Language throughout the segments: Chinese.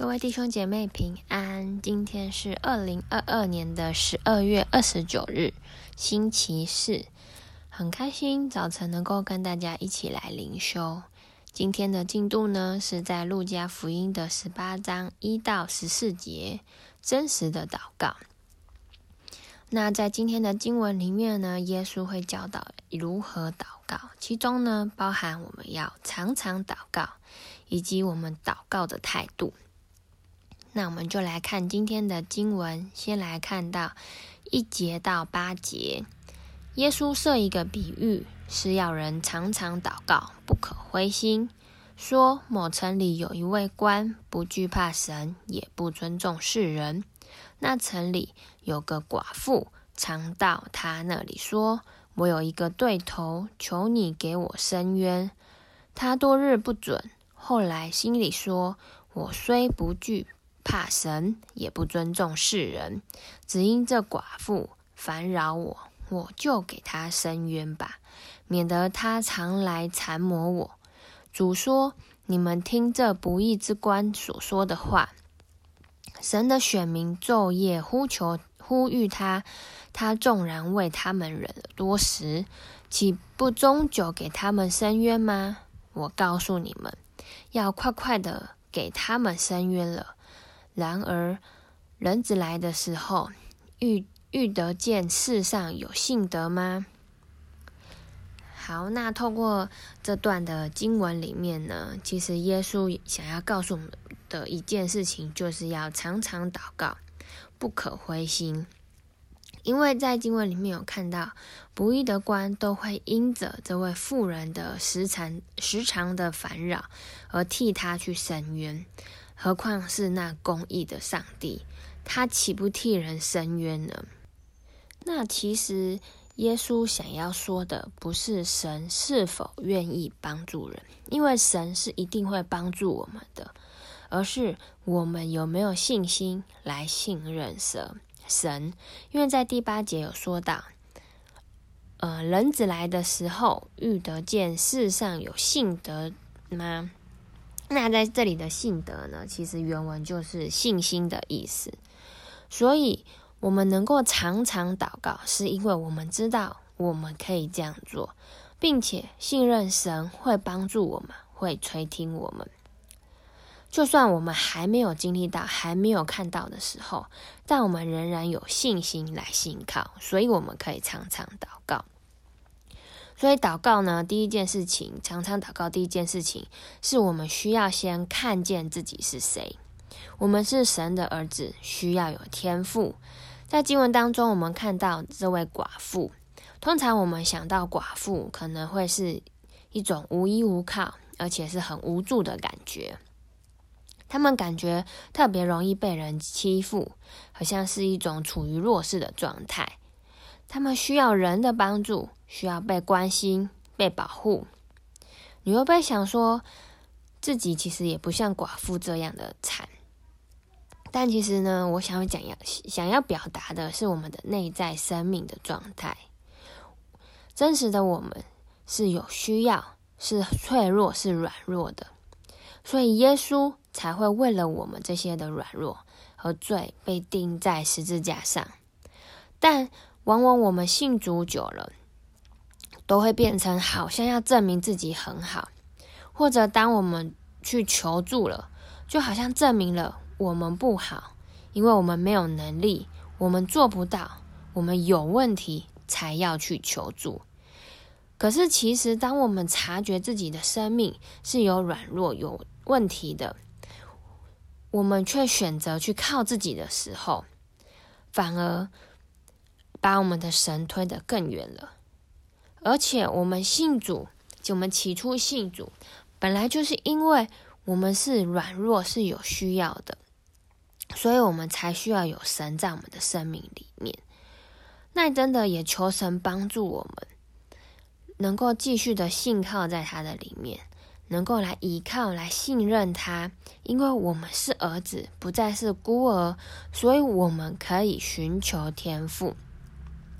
各位弟兄姐妹平安，今天是二零二二年的十二月二十九日，星期四，很开心早晨能够跟大家一起来灵修。今天的进度呢，是在路加福音的十八章一到十四节，真实的祷告。那在今天的经文里面呢，耶稣会教导如何祷告，其中呢，包含我们要常常祷告，以及我们祷告的态度。那我们就来看今天的经文，先来看到一节到八节。耶稣设一个比喻，是要人常常祷告，不可灰心。说某城里有一位官，不惧怕神，也不尊重世人。那城里有个寡妇，常到他那里说：“我有一个对头，求你给我伸冤。”他多日不准，后来心里说：“我虽不惧。”怕神，也不尊重世人，只因这寡妇烦扰我，我就给她伸冤吧，免得她常来缠磨我。主说：“你们听这不义之官所说的话。神的选民昼夜呼求呼吁他，他纵然为他们忍了多时，岂不终久给他们伸冤吗？我告诉你们，要快快的给他们伸冤了。”然而，人子来的时候，遇遇得见世上有信德吗？好，那透过这段的经文里面呢，其实耶稣想要告诉我们的一件事情，就是要常常祷告，不可灰心。因为在经文里面有看到，不义的官都会因着这位妇人的时常时常的烦扰，而替他去伸冤。何况是那公义的上帝，他岂不替人伸冤呢？那其实耶稣想要说的，不是神是否愿意帮助人，因为神是一定会帮助我们的，而是我们有没有信心来信任神。神，因为在第八节有说到，呃，人子来的时候，遇得见世上有信德吗？那在这里的信德呢，其实原文就是信心的意思。所以，我们能够常常祷告，是因为我们知道我们可以这样做，并且信任神会帮助我们，会垂听我们。就算我们还没有经历到、还没有看到的时候，但我们仍然有信心来信靠，所以我们可以常常祷告。所以祷告呢，第一件事情，常常祷告。第一件事情是我们需要先看见自己是谁。我们是神的儿子，需要有天赋。在经文当中，我们看到这位寡妇。通常我们想到寡妇，可能会是一种无依无靠，而且是很无助的感觉。他们感觉特别容易被人欺负，好像是一种处于弱势的状态。他们需要人的帮助。需要被关心、被保护，你会不会想说，自己其实也不像寡妇这样的惨？但其实呢，我想要讲要想要表达的是我们的内在生命的状态。真实的我们是有需要，是脆弱，是软弱的，所以耶稣才会为了我们这些的软弱和罪被钉在十字架上。但往往我们信主久了，都会变成好像要证明自己很好，或者当我们去求助了，就好像证明了我们不好，因为我们没有能力，我们做不到，我们有问题才要去求助。可是其实，当我们察觉自己的生命是有软弱、有问题的，我们却选择去靠自己的时候，反而把我们的神推得更远了。而且我们信主，就我们起初信主，本来就是因为我们是软弱，是有需要的，所以我们才需要有神在我们的生命里面。那真的也求神帮助我们，能够继续的信靠在他的里面，能够来依靠、来信任他，因为我们是儿子，不再是孤儿，所以我们可以寻求天父。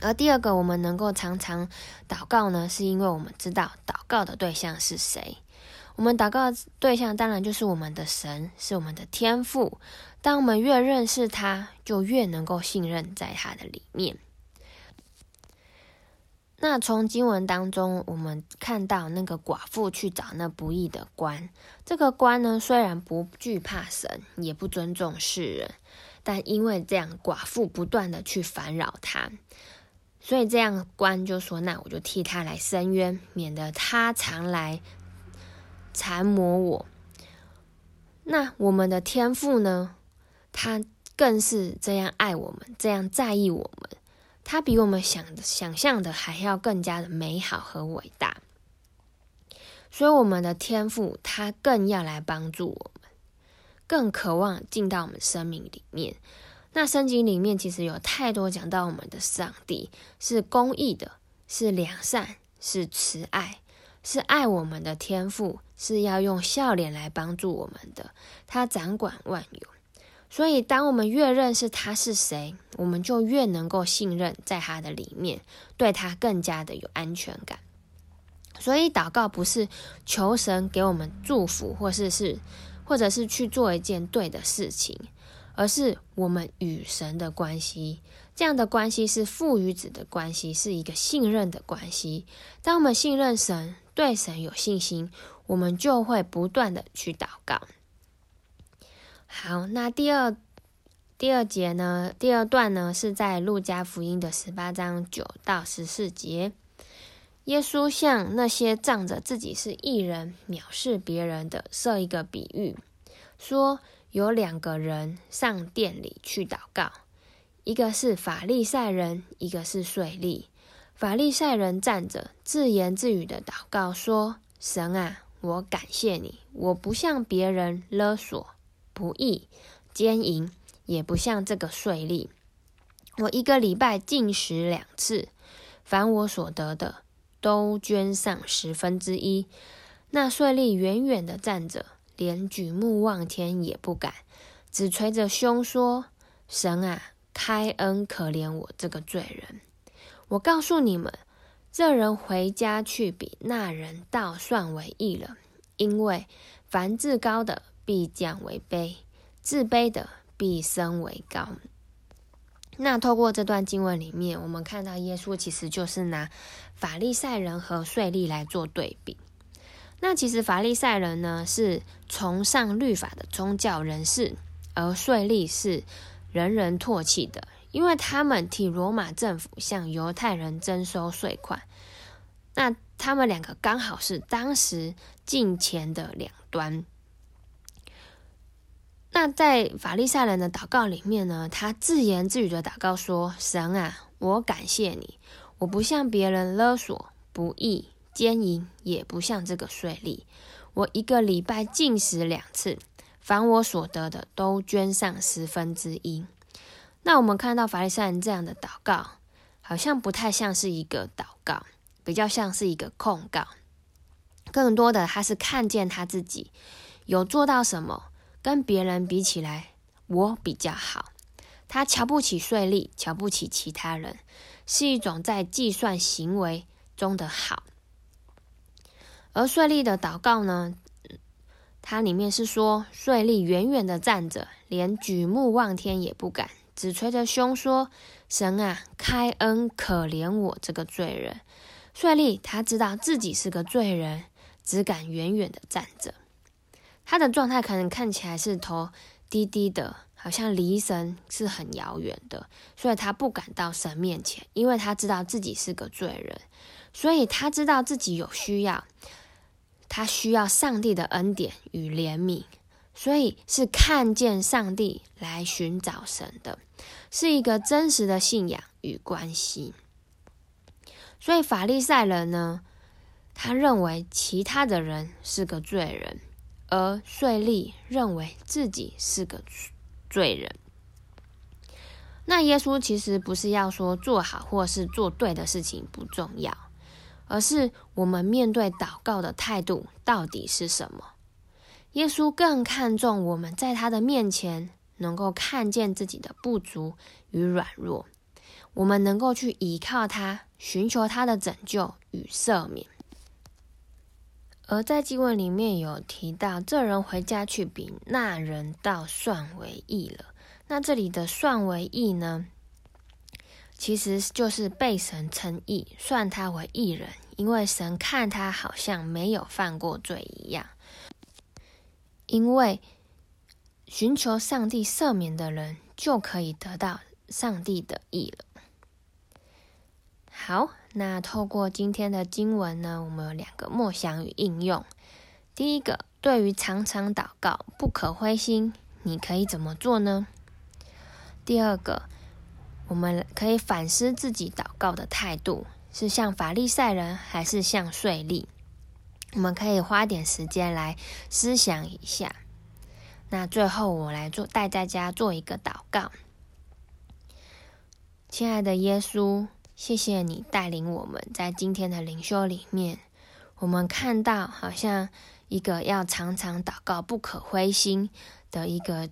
而第二个，我们能够常常祷告呢，是因为我们知道祷告的对象是谁。我们祷告的对象当然就是我们的神，是我们的天父。当我们越认识他，就越能够信任在他的里面。那从经文当中，我们看到那个寡妇去找那不义的官，这个官呢，虽然不惧怕神，也不尊重世人，但因为这样，寡妇不断的去烦扰他，所以这样官就说：“那我就替他来伸冤，免得他常来缠磨我。”那我们的天父呢，他更是这样爱我们，这样在意我们。他比我们想想象的还要更加的美好和伟大，所以我们的天父他更要来帮助我们，更渴望进到我们生命里面。那圣经里面其实有太多讲到我们的上帝是公义的，是良善，是慈爱，是爱我们的天父，是要用笑脸来帮助我们的。他掌管万有。所以，当我们越认识他是谁，我们就越能够信任在他的里面，对他更加的有安全感。所以，祷告不是求神给我们祝福，或是是，或者是去做一件对的事情，而是我们与神的关系。这样的关系是父与子的关系，是一个信任的关系。当我们信任神，对神有信心，我们就会不断的去祷告。好，那第二第二节呢？第二段呢，是在路加福音的十八章九到十四节。耶稣向那些仗着自己是义人、藐视别人的，设一个比喻，说有两个人上殿里去祷告，一个是法利赛人，一个是税吏。法利赛人站着，自言自语的祷告说：“神啊，我感谢你，我不向别人勒索。”不义、奸淫，也不像这个税吏。我一个礼拜禁食两次，凡我所得的，都捐上十分之一。那税吏远远的站着，连举目望天也不敢，只捶着胸说：“神啊，开恩可怜我这个罪人。”我告诉你们，这人回家去比那人倒算为义了，因为凡自高的，必降为卑，自卑的必升为高。那透过这段经文里面，我们看到耶稣其实就是拿法利赛人和税吏来做对比。那其实法利赛人呢，是崇尚律法的宗教人士，而税吏是人人唾弃的，因为他们替罗马政府向犹太人征收税款。那他们两个刚好是当时金钱的两端。那在法利赛人的祷告里面呢，他自言自语的祷告说：“神啊，我感谢你，我不向别人勒索、不义、奸淫，也不像这个税吏。我一个礼拜进食两次，凡我所得的都捐上十分之一。”那我们看到法利赛人这样的祷告，好像不太像是一个祷告，比较像是一个控告。更多的，他是看见他自己有做到什么。跟别人比起来，我比较好。他瞧不起税吏，瞧不起其他人，是一种在计算行为中的好。而税利的祷告呢，它里面是说，税利远远的站着，连举目望天也不敢，只捶着胸说：“神啊，开恩可怜我这个罪人。”税吏他知道自己是个罪人，只敢远远的站着。他的状态可能看起来是头低低的，好像离神是很遥远的，所以他不敢到神面前，因为他知道自己是个罪人，所以他知道自己有需要，他需要上帝的恩典与怜悯，所以是看见上帝来寻找神的，是一个真实的信仰与关系。所以法利赛人呢，他认为其他的人是个罪人。而税吏认为自己是个罪人，那耶稣其实不是要说做好或是做对的事情不重要，而是我们面对祷告的态度到底是什么？耶稣更看重我们在他的面前能够看见自己的不足与软弱，我们能够去依靠他，寻求他的拯救与赦免。而在经文里面有提到，这人回家去，比那人倒算为义了。那这里的算为义呢，其实就是被神称义，算他为义人，因为神看他好像没有犯过罪一样。因为寻求上帝赦免的人，就可以得到上帝的义了。好，那透过今天的经文呢，我们有两个默想与应用。第一个，对于常常祷告，不可灰心，你可以怎么做呢？第二个，我们可以反思自己祷告的态度，是像法利赛人，还是像税吏？我们可以花点时间来思想一下。那最后，我来做带大家做一个祷告。亲爱的耶稣。谢谢你带领我们在今天的灵修里面，我们看到好像一个要常常祷告、不可灰心的一个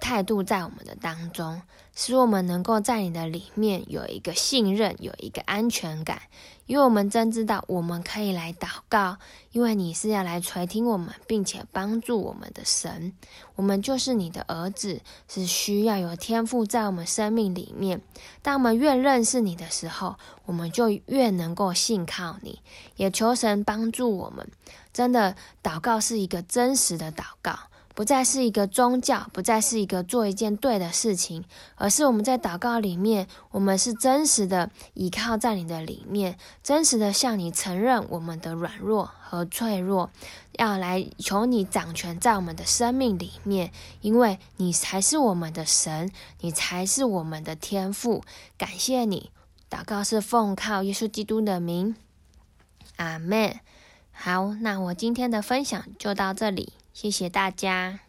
态度在我们的当中，使我们能够在你的里面有一个信任，有一个安全感。因为我们真知道我们可以来祷告，因为你是要来垂听我们，并且帮助我们的神。我们就是你的儿子，是需要有天赋在我们生命里面。当我们越认识你的时候，我们就越能够信靠你。也求神帮助我们，真的祷告是一个真实的祷告。不再是一个宗教，不再是一个做一件对的事情，而是我们在祷告里面，我们是真实的倚靠在你的里面，真实的向你承认我们的软弱和脆弱，要来求你掌权在我们的生命里面，因为你才是我们的神，你才是我们的天父。感谢你，祷告是奉靠耶稣基督的名，阿门。好，那我今天的分享就到这里。谢谢大家。